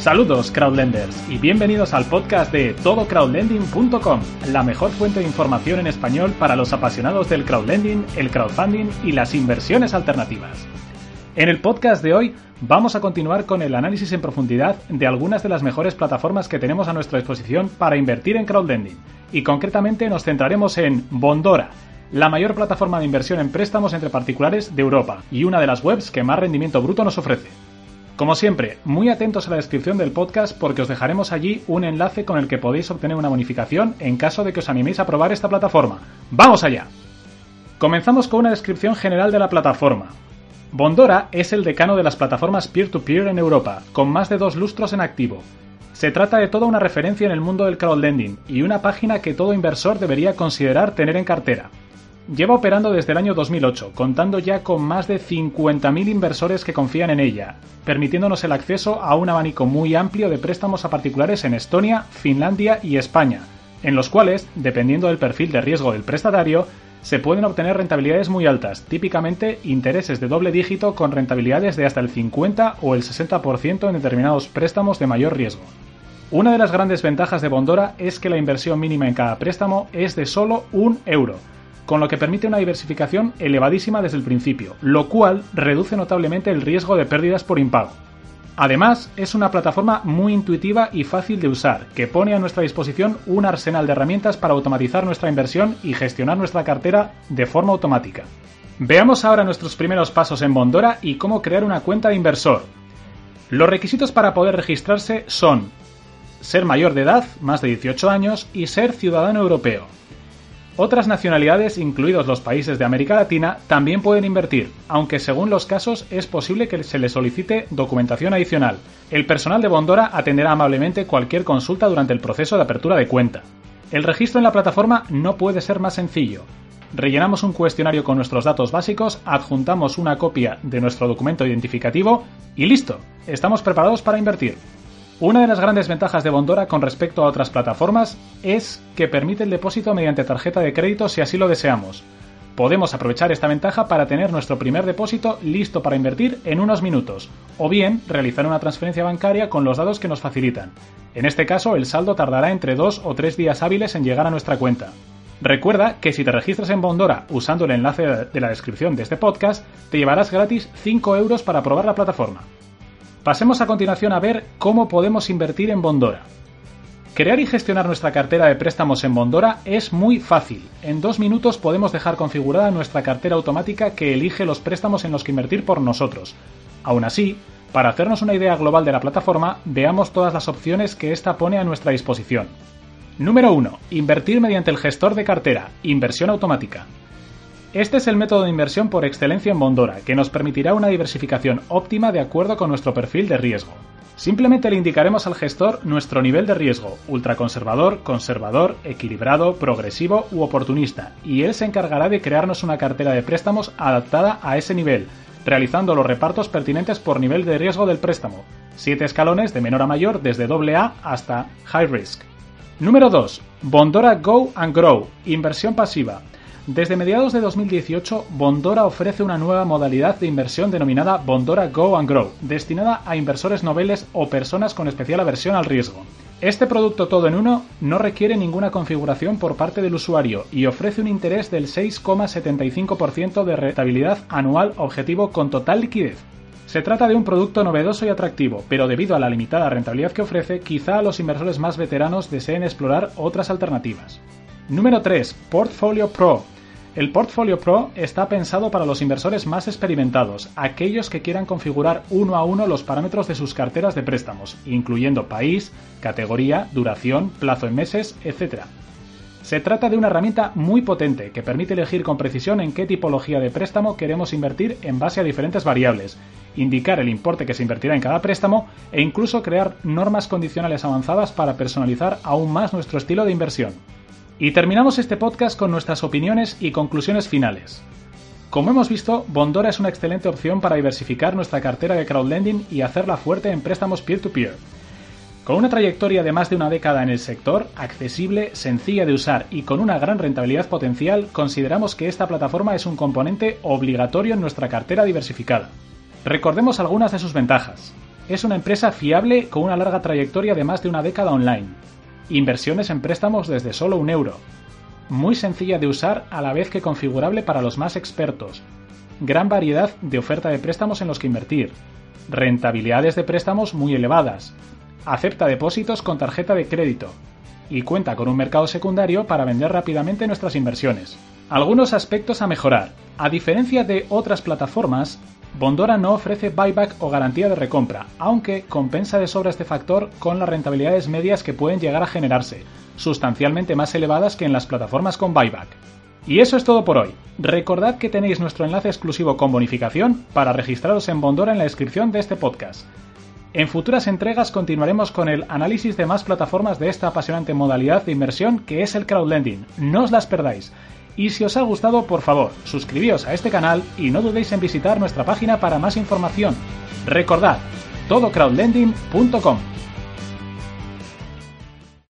Saludos crowdlenders y bienvenidos al podcast de todocrowdlending.com, la mejor fuente de información en español para los apasionados del crowdlending, el crowdfunding y las inversiones alternativas. En el podcast de hoy vamos a continuar con el análisis en profundidad de algunas de las mejores plataformas que tenemos a nuestra disposición para invertir en crowdlending y concretamente nos centraremos en Bondora, la mayor plataforma de inversión en préstamos entre particulares de Europa y una de las webs que más rendimiento bruto nos ofrece. Como siempre, muy atentos a la descripción del podcast porque os dejaremos allí un enlace con el que podéis obtener una bonificación en caso de que os animéis a probar esta plataforma. ¡Vamos allá! Comenzamos con una descripción general de la plataforma. Bondora es el decano de las plataformas peer-to-peer en Europa, con más de dos lustros en activo. Se trata de toda una referencia en el mundo del crowdlending y una página que todo inversor debería considerar tener en cartera. Lleva operando desde el año 2008, contando ya con más de 50.000 inversores que confían en ella, permitiéndonos el acceso a un abanico muy amplio de préstamos a particulares en Estonia, Finlandia y España, en los cuales, dependiendo del perfil de riesgo del prestatario, se pueden obtener rentabilidades muy altas, típicamente intereses de doble dígito con rentabilidades de hasta el 50 o el 60% en determinados préstamos de mayor riesgo. Una de las grandes ventajas de Bondora es que la inversión mínima en cada préstamo es de solo un euro, con lo que permite una diversificación elevadísima desde el principio, lo cual reduce notablemente el riesgo de pérdidas por impago. Además, es una plataforma muy intuitiva y fácil de usar, que pone a nuestra disposición un arsenal de herramientas para automatizar nuestra inversión y gestionar nuestra cartera de forma automática. Veamos ahora nuestros primeros pasos en Bondora y cómo crear una cuenta de inversor. Los requisitos para poder registrarse son ser mayor de edad, más de 18 años, y ser ciudadano europeo. Otras nacionalidades, incluidos los países de América Latina, también pueden invertir, aunque según los casos es posible que se les solicite documentación adicional. El personal de Bondora atenderá amablemente cualquier consulta durante el proceso de apertura de cuenta. El registro en la plataforma no puede ser más sencillo. Rellenamos un cuestionario con nuestros datos básicos, adjuntamos una copia de nuestro documento identificativo y listo, estamos preparados para invertir. Una de las grandes ventajas de Bondora con respecto a otras plataformas es que permite el depósito mediante tarjeta de crédito si así lo deseamos. Podemos aprovechar esta ventaja para tener nuestro primer depósito listo para invertir en unos minutos, o bien realizar una transferencia bancaria con los datos que nos facilitan. En este caso, el saldo tardará entre dos o tres días hábiles en llegar a nuestra cuenta. Recuerda que si te registras en Bondora usando el enlace de la descripción de este podcast, te llevarás gratis 5 euros para probar la plataforma. Pasemos a continuación a ver cómo podemos invertir en Bondora. Crear y gestionar nuestra cartera de préstamos en Bondora es muy fácil. En dos minutos podemos dejar configurada nuestra cartera automática que elige los préstamos en los que invertir por nosotros. Aún así, para hacernos una idea global de la plataforma, veamos todas las opciones que ésta pone a nuestra disposición. Número 1. Invertir mediante el gestor de cartera, inversión automática. Este es el método de inversión por excelencia en Bondora, que nos permitirá una diversificación óptima de acuerdo con nuestro perfil de riesgo. Simplemente le indicaremos al gestor nuestro nivel de riesgo, ultraconservador, conservador, equilibrado, progresivo u oportunista, y él se encargará de crearnos una cartera de préstamos adaptada a ese nivel, realizando los repartos pertinentes por nivel de riesgo del préstamo, siete escalones de menor a mayor desde AA hasta High Risk. Número 2. Bondora Go and Grow, inversión pasiva. Desde mediados de 2018, Bondora ofrece una nueva modalidad de inversión denominada Bondora Go and Grow, destinada a inversores noveles o personas con especial aversión al riesgo. Este producto todo en uno no requiere ninguna configuración por parte del usuario y ofrece un interés del 6,75% de rentabilidad anual objetivo con total liquidez. Se trata de un producto novedoso y atractivo, pero debido a la limitada rentabilidad que ofrece, quizá los inversores más veteranos deseen explorar otras alternativas. Número 3. Portfolio Pro. El Portfolio Pro está pensado para los inversores más experimentados, aquellos que quieran configurar uno a uno los parámetros de sus carteras de préstamos, incluyendo país, categoría, duración, plazo en meses, etc. Se trata de una herramienta muy potente que permite elegir con precisión en qué tipología de préstamo queremos invertir en base a diferentes variables, indicar el importe que se invertirá en cada préstamo e incluso crear normas condicionales avanzadas para personalizar aún más nuestro estilo de inversión. Y terminamos este podcast con nuestras opiniones y conclusiones finales. Como hemos visto, Bondora es una excelente opción para diversificar nuestra cartera de crowdlending y hacerla fuerte en préstamos peer-to-peer. Con una trayectoria de más de una década en el sector, accesible, sencilla de usar y con una gran rentabilidad potencial, consideramos que esta plataforma es un componente obligatorio en nuestra cartera diversificada. Recordemos algunas de sus ventajas. es una empresa fiable con una larga trayectoria de más de una década online. Inversiones en préstamos desde solo un euro. Muy sencilla de usar a la vez que configurable para los más expertos. Gran variedad de oferta de préstamos en los que invertir. Rentabilidades de préstamos muy elevadas. Acepta depósitos con tarjeta de crédito. Y cuenta con un mercado secundario para vender rápidamente nuestras inversiones. Algunos aspectos a mejorar. A diferencia de otras plataformas, Bondora no ofrece buyback o garantía de recompra, aunque compensa de sobra este factor con las rentabilidades medias que pueden llegar a generarse, sustancialmente más elevadas que en las plataformas con buyback. Y eso es todo por hoy. Recordad que tenéis nuestro enlace exclusivo con bonificación para registraros en Bondora en la descripción de este podcast. En futuras entregas continuaremos con el análisis de más plataformas de esta apasionante modalidad de inversión que es el crowdlending. No os las perdáis. Y si os ha gustado, por favor, suscribíos a este canal y no dudéis en visitar nuestra página para más información. Recordad, todocrowdlending.com.